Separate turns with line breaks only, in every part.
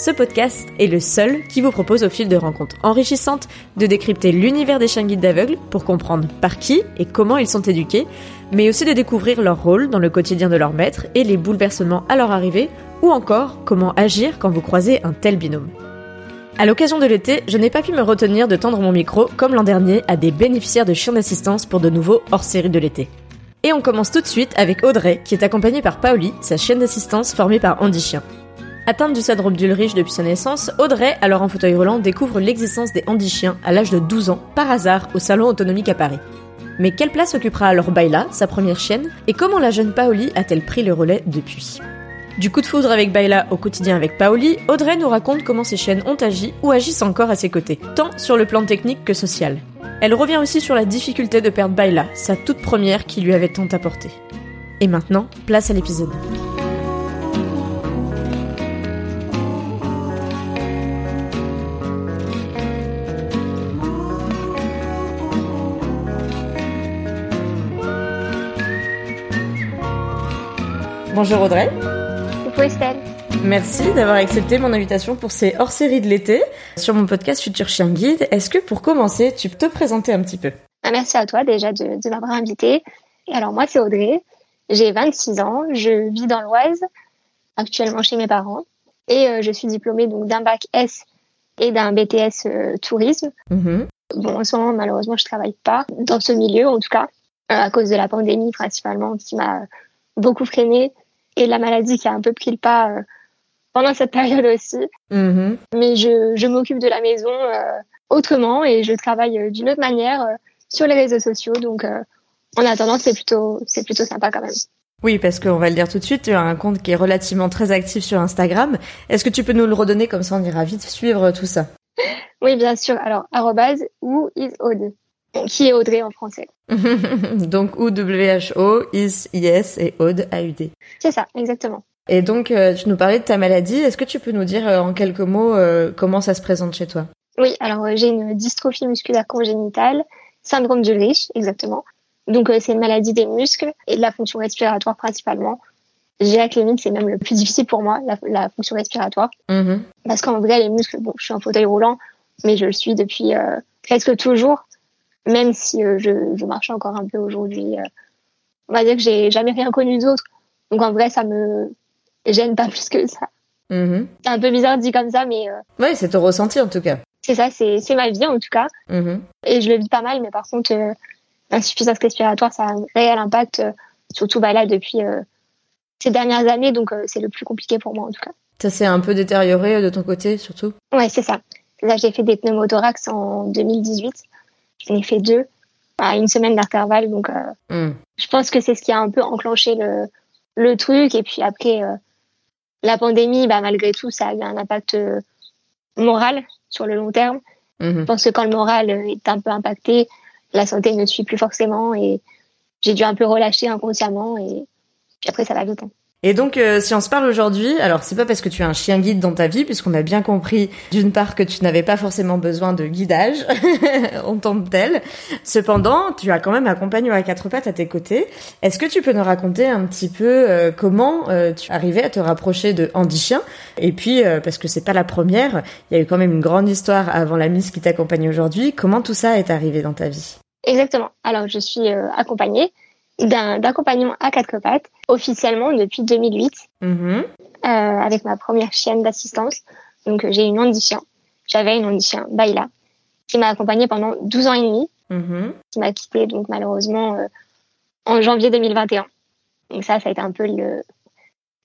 ce podcast est le seul qui vous propose au fil de rencontres enrichissantes de décrypter l'univers des chiens guides d'aveugles pour comprendre par qui et comment ils sont éduqués, mais aussi de découvrir leur rôle dans le quotidien de leur maître et les bouleversements à leur arrivée, ou encore comment agir quand vous croisez un tel binôme. À l'occasion de l'été, je n'ai pas pu me retenir de tendre mon micro, comme l'an dernier, à des bénéficiaires de chiens d'assistance pour de nouveaux hors-série de l'été. Et on commence tout de suite avec Audrey, qui est accompagnée par Paoli, sa chienne d'assistance formée par Andy Chien. Atteinte du syndrome d'Ulrich depuis sa naissance, Audrey, alors en fauteuil roulant, découvre l'existence des handichiens à l'âge de 12 ans, par hasard, au salon autonomique à Paris. Mais quelle place occupera alors Baila, sa première chienne, et comment la jeune Paoli a-t-elle pris le relais depuis? Du coup de foudre avec Baila au quotidien avec Paoli, Audrey nous raconte comment ses chiennes ont agi ou agissent encore à ses côtés, tant sur le plan technique que social. Elle revient aussi sur la difficulté de perdre Baila, sa toute première qui lui avait tant apporté. Et maintenant, place à l'épisode. Bonjour Audrey.
Coucou Estelle.
Merci d'avoir accepté mon invitation pour ces hors-séries de l'été sur mon podcast Futur Chien Guide. Est-ce que pour commencer, tu peux te présenter un petit peu?
Ah, Merci à toi déjà de, m'avoir invité. alors moi c'est Audrey, j'ai 26 ans, je vis dans l'Oise, actuellement chez mes parents, et euh, je suis diplômée donc d'un bac S et d'un BTS euh, tourisme. Mm-hmm. Bon, en ce moment malheureusement je travaille pas dans ce milieu en tout cas, euh, à cause de la pandémie principalement qui m'a beaucoup freiné et la maladie qui a un peu pris le pas euh, pendant cette période aussi. Mm-hmm. Mais je, je m'occupe de la maison euh, autrement et je travaille euh, d'une autre manière sur les réseaux sociaux. Donc, en attendant, c'est plutôt, c'est plutôt sympa quand même.
Oui, parce qu'on va le dire tout de suite, tu as un compte qui est relativement très actif sur Instagram. Est-ce que tu peux nous le redonner comme ça on ira vite suivre tout ça?
Oui, bien sûr. Alors, arrobase ou is qui est Audrey en français.
donc O-W-H-O, Is, Yes et Aude, A-U-D.
C'est ça, exactement.
Et donc, euh, tu nous parlais de ta maladie. Est-ce que tu peux nous dire euh, en quelques mots euh, comment ça se présente chez toi?
Oui, alors j'ai une dystrophie musculaire congénitale, syndrome d'Ulrich, exactement. Donc, c'est une maladie des muscles et de la fonction respiratoire principalement. J'ai la clinique, c'est même le plus difficile pour moi, la, fonction respiratoire. Mm-hmm. Parce qu'en vrai, les muscles, bon, je suis en fauteuil roulant, mais je le suis depuis presque toujours même si euh, je, je, marche encore un peu aujourd'hui. Euh, on va dire que j'ai jamais rien connu d'autre. Donc en vrai, ça me gêne pas plus que ça. Mm-hmm. C'est un peu bizarre dit comme ça, mais. Euh,
ouais, c'est ton ressenti en tout cas.
C'est ça, c'est ma vie en tout cas. Mm-hmm. Et je le vis pas mal, mais par contre, l'insuffisance respiratoire, ça a un réel impact, surtout bah, là depuis ces dernières années, donc c'est le plus compliqué pour moi en tout cas.
Ça s'est un peu détérioré de ton côté, surtout?
Ouais, c'est ça. Là, j'ai fait des pneumothorax en 2018. J'en ai fait deux à une semaine d'intervalle. Donc, euh, hmm. je pense que c'est ce qui a un peu enclenché le, le truc. Et puis après, euh, la pandémie, bah, malgré tout, ça a eu un impact euh, moral sur le long terme. Hmm. Je pense que quand le moral est un peu impacté, la santé ne suit plus forcément. Et j'ai dû un peu relâcher inconsciemment. Et puis après, ça va vite. Hein.
Et donc, euh, si on se parle aujourd'hui, alors c'est pas parce que tu as un chien guide dans ta vie, puisqu'on a bien compris d'une part que tu n'avais pas forcément besoin de guidage en tant que tel. Cependant, tu as quand même un compagnon à quatre pattes à tes côtés. Est-ce que tu peux nous raconter un petit peu euh, comment euh, tu arrivais à te rapprocher de Andy Chien? Et puis, parce que c'est pas la première, il y a eu quand même une grande histoire avant la mise qui t'accompagne aujourd'hui. Comment tout ça est arrivé dans ta vie?
Exactement. Alors, je suis accompagnée d'un compagnon à quatre pattes officiellement depuis 2008 mm-hmm. euh, avec ma première chienne d'assistance. Donc j'ai une Andy-chien. J'avais une Andy-chien, Baila, qui m'a accompagnée pendant 12 ans et demi, mm-hmm. qui m'a quittée donc malheureusement euh, en janvier 2021. Donc ça, ça a été un peu le,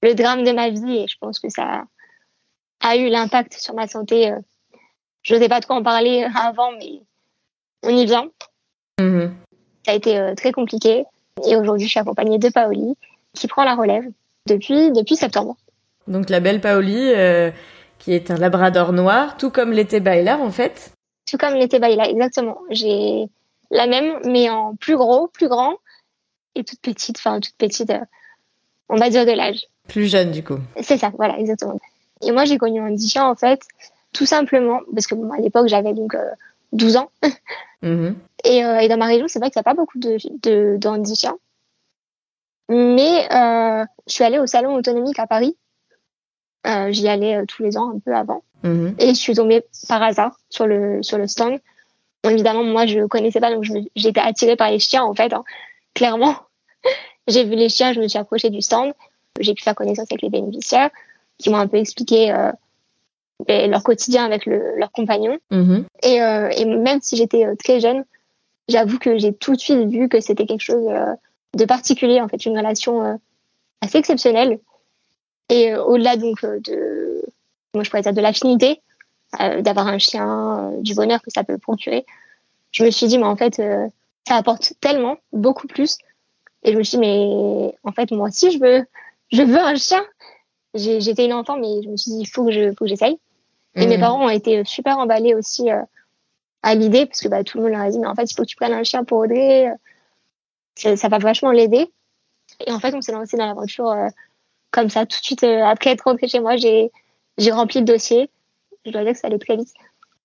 le drame de ma vie et je pense que ça a eu l'impact sur ma santé. Euh, je n'osais pas trop en parler avant, mais on y vient. Mm-hmm. Ça a été très compliqué. Et aujourd'hui, je suis accompagnée de Paoli, qui prend la relève depuis, depuis septembre.
Donc la belle Paoli, euh, qui est un labrador noir, tout comme l'était Baila en fait.
Tout comme l'était Baila, exactement. J'ai la même, mais en plus gros, plus grand et toute petite, enfin toute petite, euh, on va dire de l'âge.
Plus jeune du coup.
C'est ça, voilà, exactement. Et moi j'ai connu un chien en fait, tout simplement, parce que bon, à l'époque j'avais donc 12 ans. Mhm. Et, euh, et, dans ma région, c'est vrai qu'il n'y a pas beaucoup de, de, Mais euh, je suis allée au salon autonomique à Paris. Euh, J'y allais tous les ans, un peu avant. Mhm. Et je suis tombée par hasard sur le, sur le stand. Bon, évidemment, moi, je connaissais pas, donc été attirée par les chiens, en fait. Hein. Clairement, j'ai vu les chiens, je me suis approchée du stand. J'ai pu faire connaissance avec les bénéficiaires qui m'ont un peu expliqué euh, leur quotidien avec le, leur compagnon. Mhm. Et, euh, et, même si j'étais très jeune, j'avoue que j'ai tout de suite vu que c'était quelque chose euh, de particulier, en fait, une relation assez exceptionnelle. Et au-delà donc de, moi je pourrais dire de l'affinité, d'avoir un chien, du bonheur que ça peut procurer, je me suis dit, mais en fait, ça apporte tellement, beaucoup plus. Et je me suis dit, mais en fait, moi aussi, je veux, je veux un chien. J'étais une enfant, mais je me suis dit, il faut que je, faut que j'essaye. Et mes mm. parents ont été super emballés aussi euh, à l'idée, parce que bah, tout le monde leur a dit, mais en fait, il faut que tu prennes un chien pour Audrey. Ça, ça va vachement l'aider. Et en fait, on s'est lancé dans l'aventure euh, comme ça. Tout de suite, euh, après être rentrée chez moi, j'ai rempli le dossier. Je dois dire que ça allait très vite,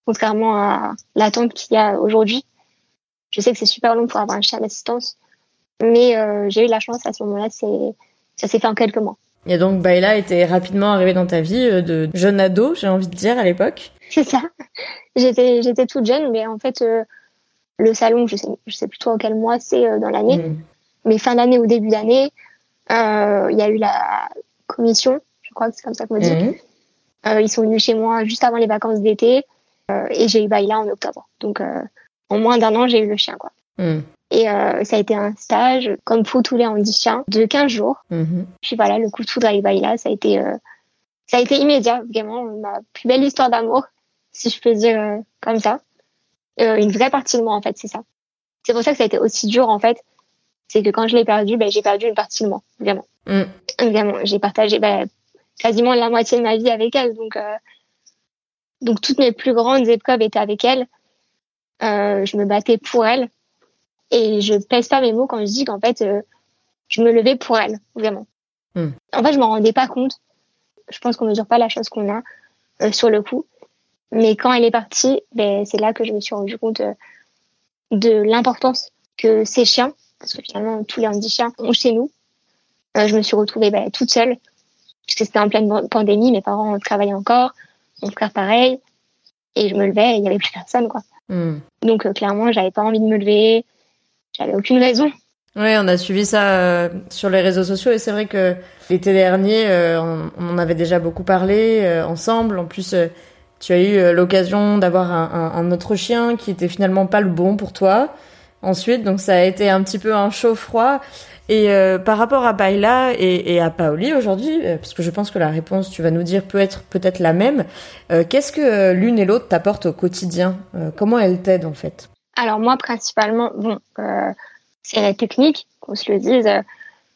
contrairement à l'attente qu'il y a aujourd'hui. Je sais que c'est super long pour avoir un chien d'assistance, mais j'ai eu la chance à ce moment-là, ça s'est fait en quelques mois.
Et donc Baila était rapidement arrivée dans ta vie euh, de jeune ado, j'ai envie de dire à l'époque.
C'est ça. J'étais j'étais toute jeune, mais en fait euh, le salon, je sais je sais plus trop quel mois c'est euh, dans l'année, mm. mais fin d'année ou début d'année, il y a eu la commission, je crois que c'est comme ça qu'on dit. Mm. ils sont venus chez moi juste avant les vacances d'été et j'ai eu Baila en octobre. Donc en moins d'un an, j'ai eu le chien quoi. Mm. Et euh, ça a été un stage, comme pour tous les handichiens, de 15 jours. Mm-hmm. Puis voilà, le coup de foudre avec Baila, ça a été, euh, ça a été immédiat, vraiment, ma plus belle histoire d'amour, si je peux dire euh, comme ça. Euh, une vraie partie de moi, en fait, c'est ça. C'est pour ça que ça a été aussi dur, en fait. C'est que quand je l'ai perdu, ben, j'ai perdu une partie de moi, vraiment. Mm. Vraiment, j'ai partagé ben, quasiment la moitié de ma vie avec elle. Donc, euh, donc toutes mes plus grandes épreuves étaient avec elle. je me battais pour elle et je pèse pas mes mots quand je dis qu'en fait, euh, je me levais pour elle, vraiment. Hmm. En fait, je m'en rendais pas compte. Je pense qu'on mesure pas la chose qu'on a euh, sur le coup. Mais quand elle est partie, ben, c'est là que je me suis rendu compte euh, de l'importance que ces chiens, parce que finalement tous les handichiens ont chez nous. je me suis retrouvée ben, toute seule, puisque c'était en pleine pandémie, mes parents travaillaient encore, mon frère pareil, et je me levais et il y avait plus personne, quoi. Hmm. Donc clairement, j'avais pas envie de me lever, j'avais aucune raison.
Oui, on a suivi ça euh, sur les réseaux sociaux et c'est vrai que l'été dernier, euh, on, en avait déjà beaucoup parlé euh, ensemble. En plus, tu as eu l'occasion d'avoir un, un, autre chien qui était finalement pas le bon pour toi. Ensuite, donc ça a été un petit peu un chaud froid. Et par rapport à Baila et, et à Paoli aujourd'hui, parce que je pense que la réponse, tu vas nous dire, peut être peut-être la même. Qu'est-ce que l'une et l'autre t'apportent au quotidien Comment elles t'aident en fait?
Alors moi, principalement, bon, euh, c'est la technique, qu'on se le dise, euh,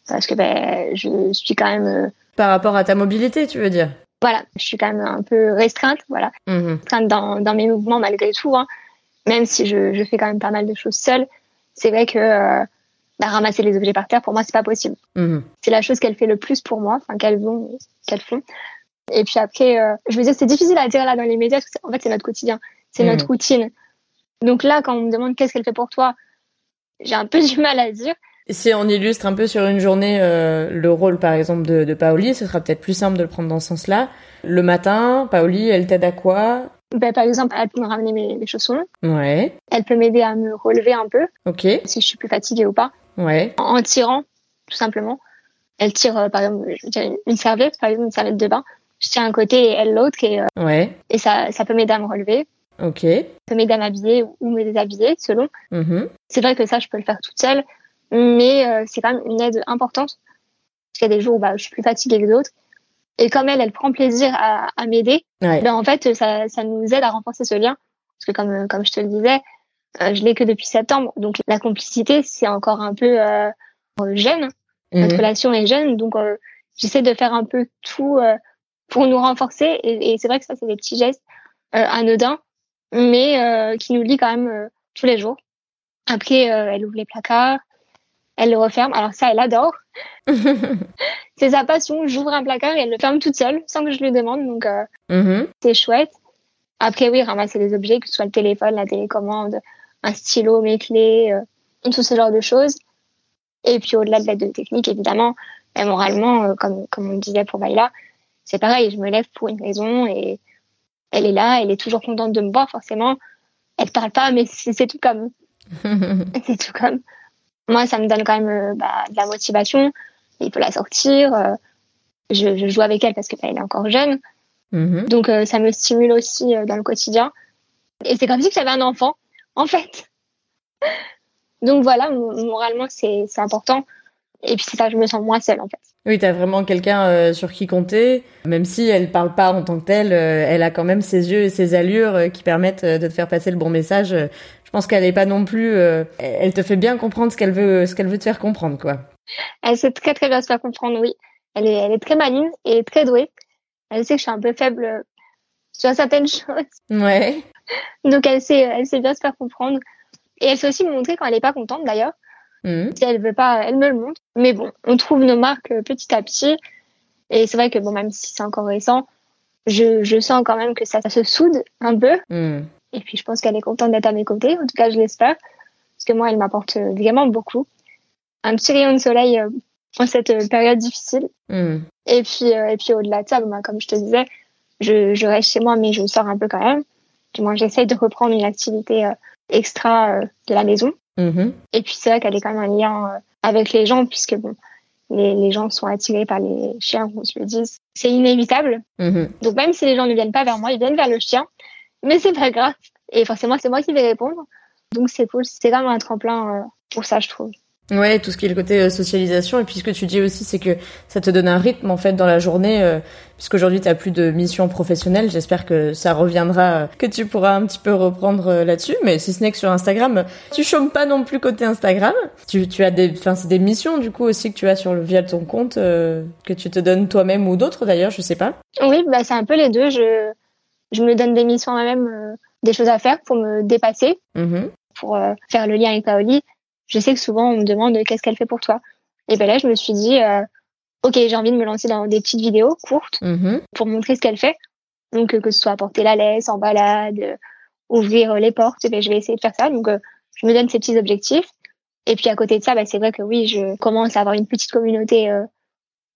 parce que ben, je suis quand même... Euh,
Par rapport à ta mobilité, tu veux dire?
Voilà, je suis quand même un peu restreinte, voilà. Mmh restreinte dans, dans mes mouvements malgré tout, hein. même si je, je fais quand même pas mal de choses seule. C'est vrai que bah, ramasser les objets par terre, pour moi, c'est pas possible. Mmh c'est la chose qu'elle fait le plus pour moi, enfin qu'elles vont, qu'elles font. Et puis après, je veux dire, c'est difficile à dire là dans les médias, parce que en fait, c'est notre quotidien, c'est mmh notre routine. Donc là, quand on me demande qu'est-ce qu'elle fait pour toi, j'ai un peu du mal à dire.
Si on illustre un peu sur une journée euh, le rôle, par exemple, de, de Paoli, ce sera peut-être plus simple de le prendre dans ce sens-là. Le matin, Paoli, elle t'aide à quoi?
Ben, Par exemple, elle peut me ramener mes, chaussons.
Ouais.
Elle peut m'aider à me relever un peu.
Ok.
Si je suis plus fatiguée ou pas.
Ouais.
En, tirant, tout simplement. Elle tire, euh, par exemple, une serviette, par exemple, une serviette de bain. Je tiens un côté et elle l'autre. Et, euh,
ouais.
et ça, ça peut m'aider à me relever.
Ok.
Ça peut m'aider à m'habiller ou me déshabiller, selon.
Mm-hmm.
C'est vrai que ça, je peux le faire toute seule, mais euh, c'est quand même une aide importante. Parce qu'il y a des jours où bah, je suis plus fatiguée que d'autres. Et comme elle, elle prend plaisir à, à m'aider, ben, en fait, ça, ça nous aide à renforcer ce lien. Parce que comme, comme je te le disais, euh, je l'ai que depuis septembre. Donc la complicité, c'est encore un peu euh, jeune. Notre mm-hmm. relation est jeune. Donc euh, j'essaie de faire un peu tout pour nous renforcer. Et, c'est vrai que ça, c'est des petits gestes euh, anodins, mais euh, qui nous lient quand même euh, tous les jours. Après, elle ouvre les placards, elle le referme. Alors ça, elle adore. c'est sa passion. J'ouvre un placard et elle le ferme toute seule, sans que je lui demande. Donc, mm-hmm. c'est chouette. Après, oui, ramasser des objets, que ce soit le téléphone, la télécommande, un stylo, mes clés, tout ce genre de choses. Et puis, au-delà de l'aide technique, évidemment, ben, moralement, comme, comme on disait pour Vaila, c'est pareil, je me lève pour une raison et elle est là, elle est toujours contente de me voir, forcément. Elle parle pas, mais c'est tout comme. c'est tout comme. Moi, ça me donne quand même euh, bah, de la motivation. Il faut la sortir. Euh, je, je, joue avec elle parce qu'elle bah, est encore jeune. Mm-hmm. Donc, euh, ça me stimule aussi dans le quotidien. Et c'est comme si j'avais un enfant, en fait. Donc voilà, moralement, c'est important. Et puis c'est ça, je me sens moins seule, en fait.
Oui, tu as vraiment quelqu'un euh, sur qui compter. Même si elle parle pas en tant que telle, euh, elle a quand même ses yeux et ses allures euh, qui permettent de te faire passer le bon message. Je pense qu'elle est pas non plus. elle te fait bien comprendre ce qu'elle veut, ce qu'elle veut te faire comprendre, quoi.
Elle sait très très bien se faire comprendre, oui. Elle est, elle est très maligne et très douée. Elle sait que je suis un peu faible sur certaines choses.
Ouais.
Donc elle sait, elle sait bien se faire comprendre. Et elle sait aussi me montrer quand elle est pas contente, d'ailleurs. Mhm. Si elle veut pas, elle me le montre. Mais bon, on trouve nos marques euh, petit à petit. Et c'est vrai que bon, même si c'est encore récent, je, je sens quand même que ça, ça se soude un peu. Mhm. Et puis je pense qu'elle est contente d'être à mes côtés. En tout cas, je l'espère. Parce que moi, elle m'apporte vraiment beaucoup. Un petit rayon de soleil euh, en cette euh, période difficile. Mhm. Et puis, et puis au-delà de ça, bah, comme je te disais, je, je reste chez moi, mais je sors un peu quand même. Du moins, j'essaye de reprendre une activité extra de la maison. Mm-hmm. Et puis c'est vrai qu'elle est quand même un lien euh, avec les gens, puisque bon, les, les, gens sont attirés par les chiens, on se le dise. C'est inévitable. Mm-hmm. Donc même si les gens ne viennent pas vers moi, ils viennent vers le chien. Mais c'est pas grave. Et forcément, c'est moi qui vais répondre. Donc c'est cool. C'est quand même un tremplin euh, pour ça, je trouve.
Ouais, tout ce qui est le côté euh, socialisation. Et puis ce que tu dis aussi, c'est que ça te donne un rythme en fait dans la journée, euh, puisqu'aujourd'hui tu as plus de mission professionnelle. J'espère que ça reviendra, que tu pourras un petit peu reprendre euh, là-dessus. Mais si ce n'est que sur Instagram, tu chômes pas non plus côté Instagram. Tu, tu as des, enfin c'est des missions du coup aussi que tu as sur le via ton compte que tu te donnes toi-même ou d'autres d'ailleurs, je sais pas.
Oui, bah c'est un peu les deux. Je je me donne des missions moi-même, des choses à faire pour me dépasser, mm-hmm. pour faire le lien avec Paoli je sais que souvent on me demande qu'est-ce qu'elle fait pour toi? Et ben là, je me suis dit, euh, ok, j'ai envie de me lancer dans des petites vidéos courtes mm-hmm. pour montrer ce qu'elle fait. Donc que ce soit apporter la laisse en balade, euh, ouvrir les portes, ben, je vais essayer de faire ça. Donc euh, je me donne ces petits objectifs. Et puis à côté de ça, ben, c'est vrai que oui, je commence à avoir une petite communauté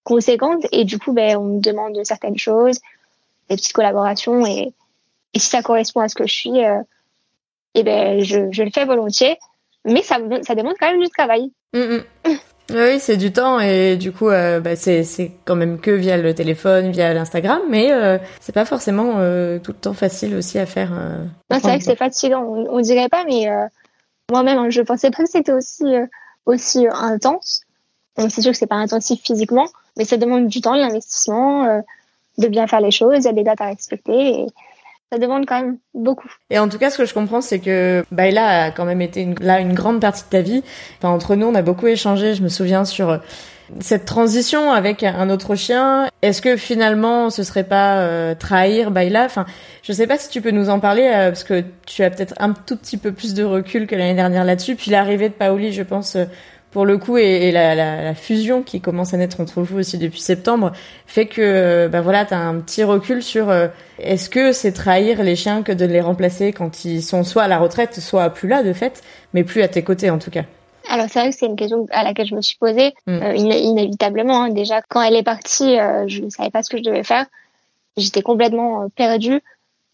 conséquente et du coup, ben, on me demande certaines choses, des petites collaborations et, et si ça correspond à ce que je suis, et ben je, je le fais volontiers mais ça, ça demande quand même du travail. Mm, mm.
Oui, c'est du temps et du coup, euh, bah, c'est quand même que via le téléphone, via l'Instagram, mais euh, c'est pas forcément euh, tout le temps facile aussi à faire.
c'est vrai que c'est fatigant, on, on, dirait pas, mais moi-même, hein, je pensais pas que c'était aussi aussi intense. c'est sûr que c'est pas intensif physiquement, mais ça demande du temps, l'investissement, de bien faire les choses, il y a des dates à respecter. Et, ça demande quand même beaucoup.
Et en tout cas, ce que je comprends, c'est que Baila a quand même été là une grande partie de ta vie. Enfin, entre nous, on a beaucoup échangé. Je me souviens sur euh, cette transition avec un autre chien. Est-ce que finalement, ce serait pas euh, trahir Baila Enfin, je sais pas si tu peux nous en parler euh, parce que tu as peut-être un tout petit peu plus de recul que l'année dernière là-dessus. Puis l'arrivée de Paoli, je pense pour le coup et, la, la, la, fusion qui commence à naître entre vous aussi depuis septembre fait que ben voilà t'as un petit recul sur euh, est-ce que c'est trahir les chiens que de les remplacer quand ils sont soit à la retraite soit plus là de fait mais plus à tes côtés en tout cas?
Alors c'est vrai que c'est une question à laquelle je me suis posée mm. euh, inévitablement hein. déjà quand elle est partie euh, je ne savais pas ce que je devais faire j'étais complètement perdue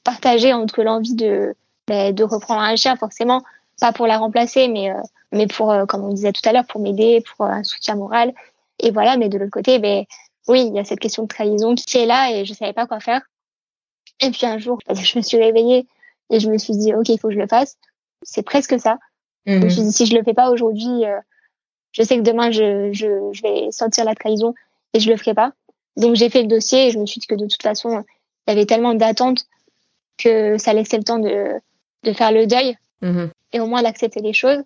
partagée entre l'envie de ben, de reprendre un chien forcément pas pour la remplacer mais mais pour, euh, comme on disait tout à l'heure, pour m'aider, pour euh, un soutien moral. Et voilà, mais de l'autre côté, ben, oui, il y a cette question de trahison qui est là et je savais pas quoi faire. Et puis un jour, je me suis réveillée et je me suis dit, OK, il faut que je le fasse. C'est presque ça. Je me suis mhm. dit, si je le fais pas aujourd'hui, euh, je sais que demain, je, je, je, vais sentir la trahison et je le ferai pas. Donc j'ai fait le dossier et je me suis dit que de toute façon, il y avait tellement d'attentes que ça laissait le temps de, de faire le deuil mhm. et au moins d'accepter les choses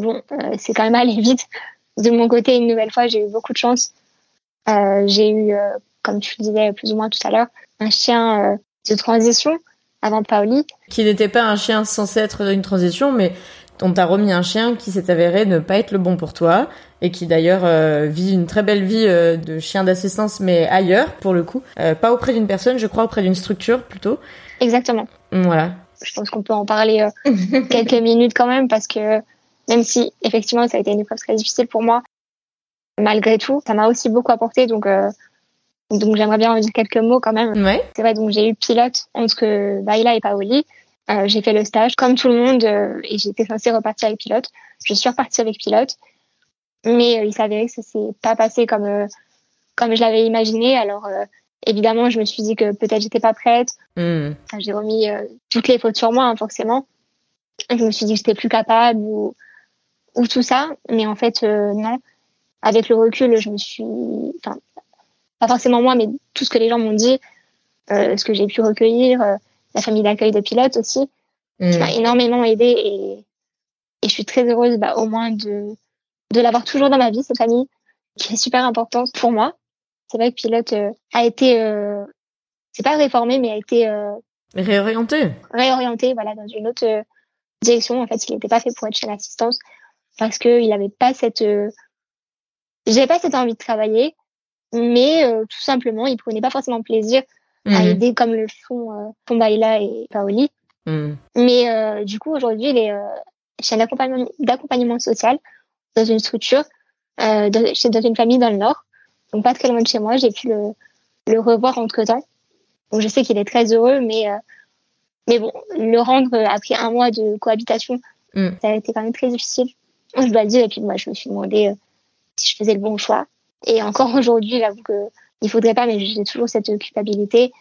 bon, euh, c'est quand même allé vite. De mon côté, une nouvelle fois, j'ai eu beaucoup de chance. Euh, j'ai eu euh, comme tu le disais plus ou moins tout à l'heure, un chien de transition avant Paoli.
Qui n'était pas un chien censé être une transition, mais on t'a remis un chien qui s'est avéré ne pas être le bon pour toi et qui d'ailleurs euh, vit une très belle vie euh, de chien d'assistance mais ailleurs pour le coup, euh, pas auprès d'une personne, je crois auprès d'une structure plutôt.
Exactement.
Voilà.
Je pense qu'on peut en parler quelques minutes quand même parce que même si effectivement ça a été une épreuve très difficile pour moi, malgré tout, ça m'a aussi beaucoup apporté donc donc j'aimerais bien en dire quelques mots quand même.
Ouais.
C'est vrai donc j'ai eu pilote entre Baila et Paoli. Euh, j'ai fait le stage comme tout le monde euh, et j'étais censée repartir avec pilote. Je suis repartie avec pilote, mais euh, il s'avérait que ça s'est pas passé comme comme je l'avais imaginé. Alors évidemment, je me suis dit que peut-être j'étais pas prête.
Hmm.
J'ai remis toutes les fautes sur moi, hein, forcément. Je me suis dit que j'étais plus capable ou ou tout ça, mais en fait non. Avec le recul, je me suis, enfin, pas forcément moi, mais tout ce que les gens m'ont dit, ce que j'ai pu recueillir la famille d'accueil de pilote aussi, qui m'a mm. énormément aidée et, et je suis très heureuse bah, au moins de, de l'avoir toujours dans ma vie, cette famille, qui est super importante pour moi. C'est vrai que pilote euh, a été, euh, c'est pas réformé, mais a été euh,
réorienté.
Réorienté, voilà, dans une autre euh, direction. En fait, il n'était pas fait pour être chez l'assistance parce qu'il n'avait pas cette, euh, j'avais pas cette envie de travailler, mais tout simplement, il prenait pas forcément plaisir à mhm. aider comme le font euh, Baila et Paoli.
Mhm.
Mais euh, du coup, aujourd'hui, il est euh, chez un accompagnement, d'accompagnement social dans une structure, euh, dans, dans une famille dans le Nord. Donc pas très loin de chez moi. J'ai pu le, le revoir entre-temps. Donc je sais qu'il est très heureux, mais, euh, mais bon, le rendre après un mois de cohabitation,
mhm.
ça a été quand même très difficile. Je dois le dire. Et puis moi, je me suis demandé si je faisais le bon choix. Et encore aujourd'hui, j'avoue que il faudrait pas, mais j'ai toujours cette culpabilité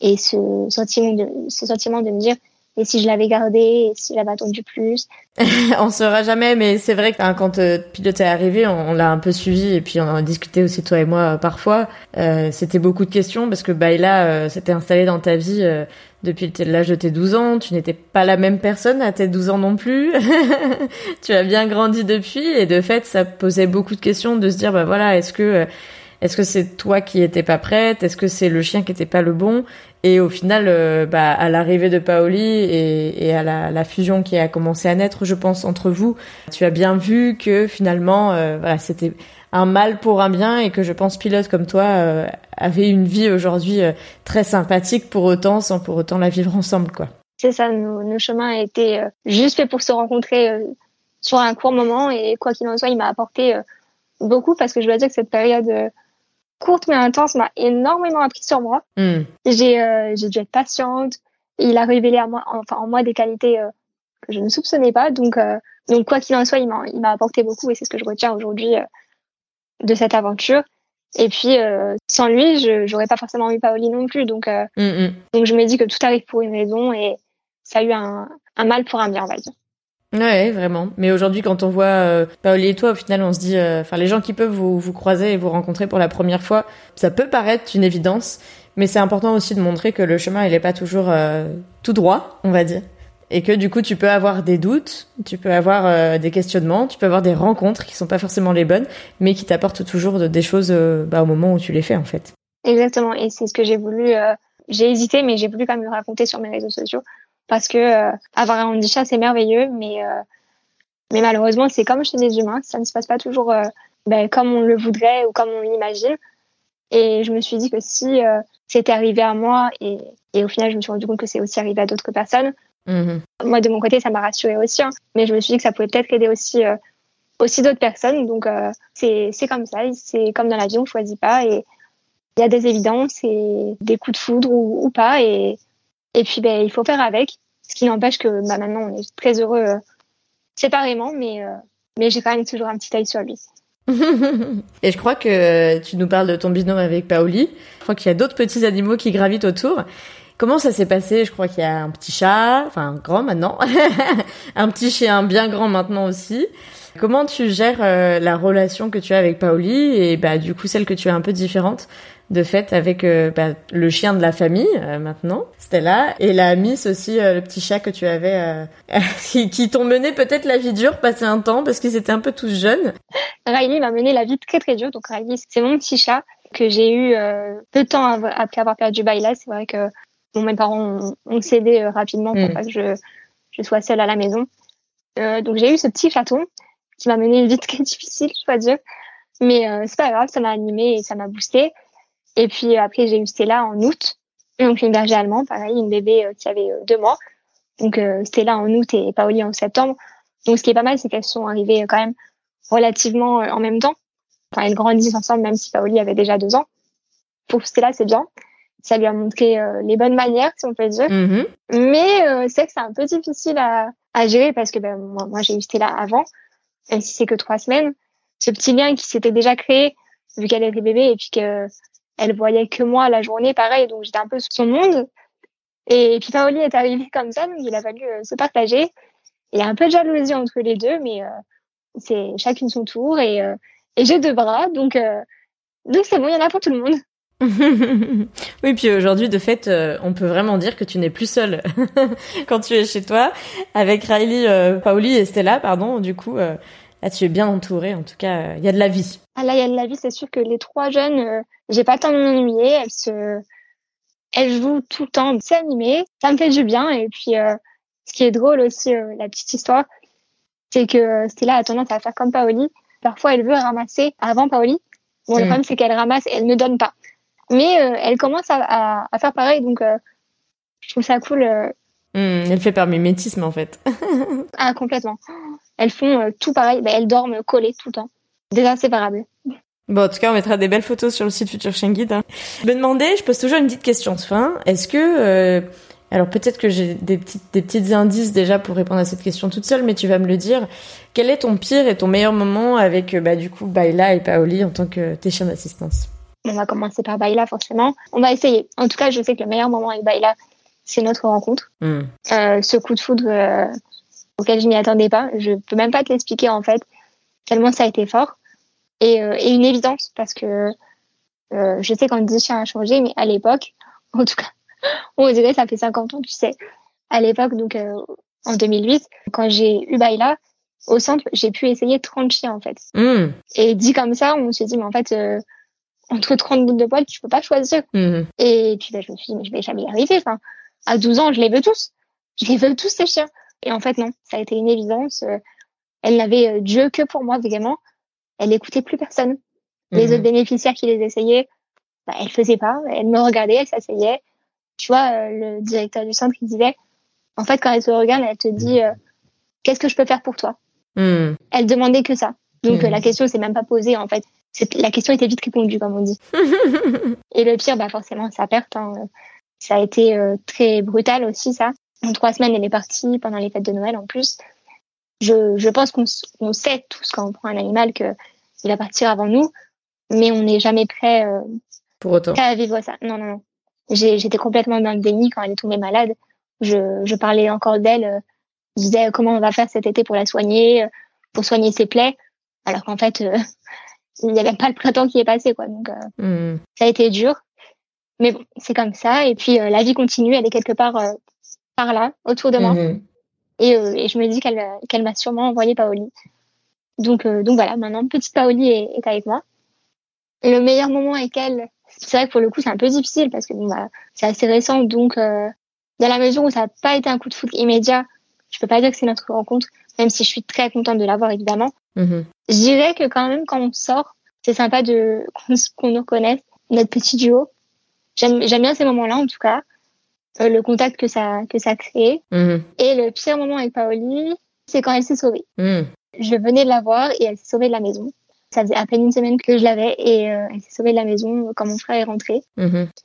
et ce sentiment de, ce sentiment de me dire, et si je l'avais gardé, et si j'avais attendu plus.
on saura jamais, mais c'est vrai que quand euh, Pilote est arrivé, on, l'a un peu suivi et puis on a discuté aussi toi et moi euh, parfois. Euh, c'était beaucoup de questions parce que Baila euh, s'était installé dans ta vie euh, depuis l'âge de tes 12 ans. Tu n'étais pas la même personne à tes 12 ans non plus. tu as bien grandi depuis et de fait, ça posait beaucoup de questions de se dire, bah voilà, est-ce que est-ce que c'est toi qui étais pas prête? Est-ce que c'est le chien qui était pas le bon? Et au final, euh, bah, à l'arrivée de Paoli et, à la, la, fusion qui a commencé à naître, je pense, entre vous, tu as bien vu que finalement, euh, voilà, c'était un mal pour un bien et que je pense pilote comme toi euh, avait une vie aujourd'hui euh, très sympathique pour autant, sans pour autant la vivre ensemble, quoi.
C'est ça, nos, nos chemins étaient juste faits pour se rencontrer sur un court moment et quoi qu'il en soit, il m'a apporté beaucoup parce que je dois dire que cette période courte mais intense m'a énormément appris sur moi.
Hmm.
J'ai euh, dû être patiente. Il a révélé à moi, enfin en moi des qualités euh, que je ne soupçonnais pas. Donc euh, donc quoi qu'il en soit, il m'a apporté beaucoup et c'est ce que je retiens aujourd'hui euh, de cette aventure. Et puis sans lui, je j'aurais pas forcément eu Paoli non plus. Donc
hmm, hmm.
donc je me dis que tout arrive pour une raison et ça a eu un un mal pour un bien, on va dire.
Ouais, vraiment. Mais aujourd'hui, quand on voit euh, Paoli et toi, au final, on se dit, euh, enfin, les gens qui peuvent vous, vous croiser et vous rencontrer pour la première fois, ça peut paraître une évidence, mais c'est important aussi de montrer que le chemin, il est pas toujours euh, tout droit, on va dire, et que du coup, tu peux avoir des doutes, tu peux avoir euh, des questionnements, tu peux avoir des rencontres qui sont pas forcément les bonnes, mais qui t'apportent toujours des choses bah, au moment où tu les fais, en fait.
Exactement. Et c'est ce que j'ai voulu. j'ai hésité, mais j'ai voulu quand même le raconter sur mes réseaux sociaux parce que euh, avoir un handicap c'est merveilleux, mais euh, mais malheureusement c'est comme chez les humains, ça ne se passe pas toujours euh, ben, comme on le voudrait ou comme on l'imagine. Et je me suis dit que si c'était arrivé à moi et, et au final je me suis rendu compte que c'est aussi arrivé à d'autres personnes,
mmh.
moi de mon côté ça m'a rassurée aussi, hein. mais je me suis dit que ça pouvait peut-être aider aussi aussi d'autres personnes. Donc c'est c'est comme ça, c'est comme dans la vie on choisit pas et il y a des évidences et des coups de foudre ou, ou pas et et puis, ben, il faut faire avec. Ce qui n'empêche que bah, maintenant, on est très heureux euh, séparément, mais, euh, mais j'ai quand même toujours un petit œil sur lui.
Et je crois que tu nous parles de ton binôme avec Paoli. Je crois qu'il y a d'autres petits animaux qui gravitent autour. Comment ça s'est passé? Je crois qu'il y a un petit chat, enfin un grand maintenant, un petit chien bien grand maintenant aussi. Comment tu gères euh, la relation que tu as avec Paoli? Et bah du coup celle que tu as un peu différente de fait avec euh, bah, le chien de la famille euh, maintenant, Stella, et la Miss aussi, euh, le petit chat que tu avais, qui, qui t'ont mené peut-être la vie dure, passer un temps parce qu'ils étaient un peu tous jeunes.
Riley m'a mené la vie très très dure, donc Riley c'est mon petit chat. que j'ai eu peu de temps après avoir perdu Baila. C'est vrai que mes parents ont, cédé rapidement pour mm. pas que je, je sois seule à la maison. donc j'ai eu ce petit chaton qui m'a mené une vie très difficile, je dois dire. Mais euh, c'est pas grave, ça m'a animé et ça m'a boosté. Et puis après, j'ai eu Stella en août. Donc une berger allemande, pareil, une bébé euh, qui avait euh, deux mois. Donc euh, Stella en août et Paoli en septembre. Donc ce qui est pas mal, c'est qu'elles sont arrivées quand même relativement en même temps. Enfin, elles grandissent ensemble, même si Paoli avait déjà deux ans. Pour Stella, c'est bien. Ça lui a montré les bonnes manières, si on peut dire. Mm-hmm. Mais c'est que c'est un peu difficile à, à gérer parce que ben, moi, moi j'ai eu Stella avant même si c'est que trois semaines, ce petit lien qui s'était déjà créé vu qu'elle était bébé et puis que elle voyait que moi la journée, pareil, donc j'étais un peu sous son monde. Et puis Paoli est arrivé comme ça, donc il a fallu euh, se partager. Il y a un peu de jalousie entre les deux, mais euh, c'est chacune son tour et, euh, et j'ai deux bras, donc donc c'est bon, il y en a pour tout le monde.
oui, puis aujourd'hui, de fait, on peut vraiment dire que tu n'es plus seule quand tu es chez toi avec Riley, Paoli et Stella, pardon. Du coup, Là, tu es bien entourée. En tout cas, il y a de la vie.
Ah là, il y a de la vie. C'est sûr que les trois jeunes, euh, j'ai pas le temps de m'ennuyer. Elles se, elles jouent tout le temps. C'est animé. Ça me fait du bien. Et puis, euh, ce qui est drôle aussi, euh, la petite histoire, c'est que Stella a tendance à faire comme Paoli. Parfois, elle veut ramasser avant Paoli. Bon, le problème, c'est qu'elle ramasse et elle ne donne pas. Mais elle commence à, à, faire pareil. Donc, je trouve ça cool.
Mm, elle fait par mimétisme, en fait.
ah, complètement. Elles font euh, tout pareil. Ben, elles dorment collées tout le temps. Des inséparables.
Bon, en tout cas, on mettra des belles photos sur le site Future Guide. Hein. Je me demandais, je pose toujours une petite question de fin. Est-ce que, euh, alors peut-être que j'ai des petites, des petites indices déjà pour répondre à cette question toute seule, mais tu vas me le dire. Quel est ton pire et ton meilleur moment avec, euh, bah, du coup, Baila et Paoli en tant que tes chiens d'assistance?
On va commencer par Baila, forcément. On va essayer. En tout cas, je sais que le meilleur moment avec Baila, c'est notre rencontre. Hmm. Euh, ce coup de foudre euh, auquel je m'y attendais pas. Je peux même pas te l'expliquer en fait, tellement ça a été fort. Et, euh, et une évidence parce que je sais qu'en chien a changé, mais à l'époque, en tout cas, on dirait ça fait 50 ans, tu sais. À l'époque, donc en 2008, quand j'ai eu Baila, au centre, j'ai pu essayer 30 chiens en fait. Mm. Et dit comme ça, on se dit, mais en fait, entre 30 bouts de poils, tu peux pas choisir. Mm. Et puis bah, je me suis dit, mais je vais jamais y arriver. Enfin, à 12 ans, je les veux tous. Je les veux tous ces chiens. Et en fait, non, ça a été une évidence. Euh, elle n'avait euh, Dieu que pour moi, vraiment. Elle n'écoutait plus personne. Les mhm. autres bénéficiaires qui les essayaient, bah, elle faisait pas. Elle me regardait, elle s'asseyait. Tu vois, euh, le directeur du centre, il disait, en fait, quand elle te regarde, elle te dit, qu'est-ce que je peux faire pour toi? Mhm. Elle demandait que ça. Donc mhm. la question s'est même pas posée, en fait. La question était vite répondue, comme on dit. Et le pire, bah forcément, sa perte. Hein. Ça a été très brutal aussi, ça. En trois semaines, elle est partie pendant les fêtes de Noël en plus. Je, je pense qu'on sait tous quand on prend un animal qu'il va partir avant nous, mais on n'est jamais prêt euh,
pour autant
à vivre ça. Non, non, non. J'étais complètement dans le déni quand elle est tombée malade. Je, je parlais encore d'elle. Euh, je disais comment on va faire cet été pour la soigner, euh, pour soigner ses plaies, alors qu'en fait, euh, il n'y avait pas le printemps qui est passé, quoi. Donc, hmm. ça a été dur. Mais bon, c'est comme ça. Et puis, la vie continue. Elle est quelque part par là, autour de moi. Mhm. Et, euh, et, je me dis qu'elle qu'elle m'a sûrement envoyé Paoli. Donc, euh, donc voilà, maintenant, petite Paoli est, est, avec moi. Le meilleur moment avec elle, c'est vrai que pour le coup, c'est un peu difficile parce que bon, bah, c'est assez récent. Donc, euh, dans la mesure où ça n'a pas été un coup de foot immédiat, je peux pas dire que c'est notre rencontre, même si je suis très contente de l'avoir, évidemment. Mhm. Je dirais que quand même, quand on sort, c'est sympa de qu'on nous reconnaisse, notre petit duo. J'aime bien ces moments-là, en tout cas. Euh, le contact que ça que ça crée. Mhm. Et le pire moment avec Paoli, c'est quand elle s'est sauvée. Mhm. Je venais de la voir et elle s'est sauvée de la maison. Ça faisait à peine une semaine que je l'avais et euh, elle s'est sauvée de la maison quand mon frère est rentré.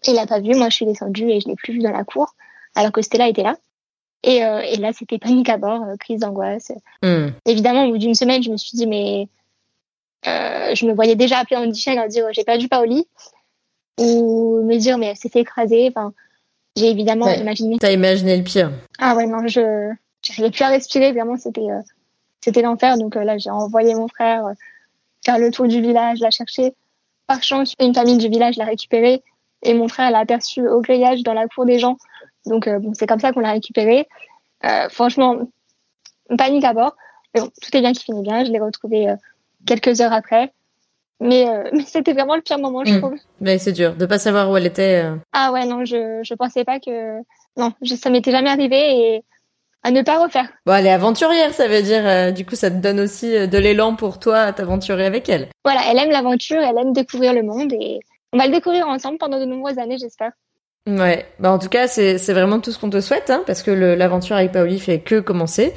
Il l'a pas vue, moi je suis descendue et je l'ai plus vue dans la cour, alors que Stella était là. Et, euh, et là, c'était panique à bord, crise d'angoisse. Évidemment, au bout d'une semaine, je me suis dit, mais je me voyais déjà appeler Chien et leur dire, j'ai perdu Paoli. Ou me dire, mais elle s'est fait écraser. Enfin, j'ai évidemment imaginé.
T'as imaginé le pire.
Ah ouais, non, je j'arrivais plus à respirer. Vraiment, c'était euh, c'était l'enfer. Donc euh, là, j'ai envoyé mon frère euh, faire le tour du village, la chercher. Par chance, une famille du village l'a récupéré et mon frère l'a aperçu au grillage dans la cour des gens. Donc bon, c'est comme ça qu'on l'a récupéré. franchement, panique à bord. Mais bon, tout est bien qui finit bien. Je l'ai retrouvé quelques heures après. Mais, euh, mais c'était vraiment le pire moment, je
Mm.
trouve.
Mais c'est dur de pas savoir où elle était. euh.
Ah ouais, non, je, je pensais pas que. Non, je, ça m'était jamais arrivé et à ne pas refaire.
Bon, elle est aventurière, ça veut dire. euh, du coup, ça te donne aussi euh, de l'élan pour toi à t'aventurer avec elle.
Voilà, elle aime l'aventure, elle aime découvrir le monde et on va le découvrir ensemble pendant de nombreuses années, j'espère.
Ouais. Bah en tout cas, c'est c'est vraiment tout ce qu'on te souhaite, hein, parce que l'aventure avec Paoli fait que commencer.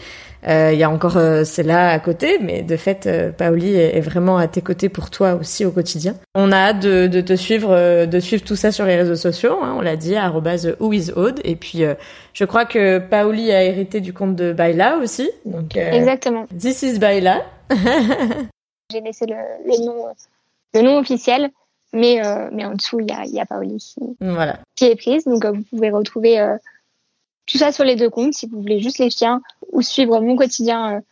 Euh, Il y a encore euh, celle-là à côté, mais de fait, euh, Paoli est, est vraiment à tes côtés pour toi aussi au quotidien. On a hâte de, de te suivre, euh, de suivre tout ça sur les réseaux sociaux. Hein, on l'a dit, whoisaude. Et puis, je crois que Paoli a hérité du compte de Baila aussi. Donc,
Exactement.
this is Baila.
J'ai laissé le, le nom, le nom officiel, mais, euh, mais en dessous, il y a, y a Paoli qui,
Voilà.
qui est prise. Donc, euh, vous pouvez retrouver euh, tout ça sur les deux comptes si vous voulez juste les chiens ou suivre mon quotidien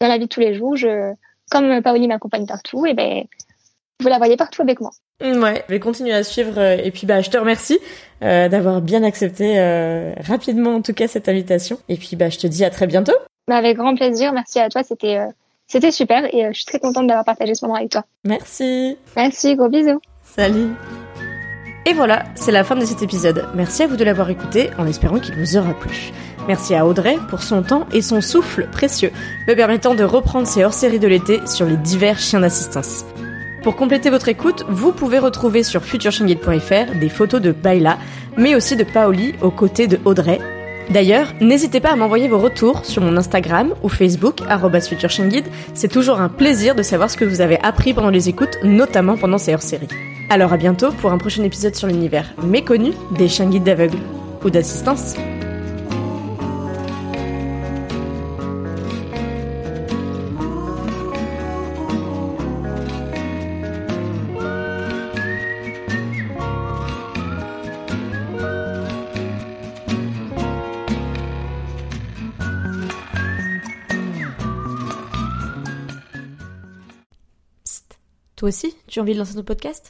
dans la vie de tous les jours. Je, comme Paoli m'accompagne partout, et ben, vous la voyez partout avec moi.
Ouais, je vais continuer à suivre et puis bah je te remercie euh, d'avoir bien accepté euh, rapidement en tout cas cette invitation et puis bah je te dis à très bientôt.
Mais avec grand plaisir. Merci à toi. C'était euh, c'était super et je suis très contente d'avoir partagé ce moment avec toi.
Merci.
Merci. Gros bisous.
Salut. Et voilà, c'est la fin de cet épisode. Merci à vous de l'avoir écouté en espérant qu'il vous aura plu. Merci à Audrey pour son temps et son souffle précieux, me permettant de reprendre ses hors-séries de l'été sur les divers chiens d'assistance. Pour compléter votre écoute, vous pouvez retrouver sur futureshinguide.fr des photos de Baila, mais aussi de Paoli aux côtés de Audrey. D'ailleurs, n'hésitez pas à m'envoyer vos retours sur mon Instagram ou Facebook, arobase futureshinguide. C'est toujours un plaisir de savoir ce que vous avez appris pendant les écoutes, notamment pendant ces hors-séries. Alors à bientôt pour un prochain épisode sur l'univers méconnu des chiens guides d'aveugles ou d'assistance. Toi aussi, tu as envie de lancer ton podcast?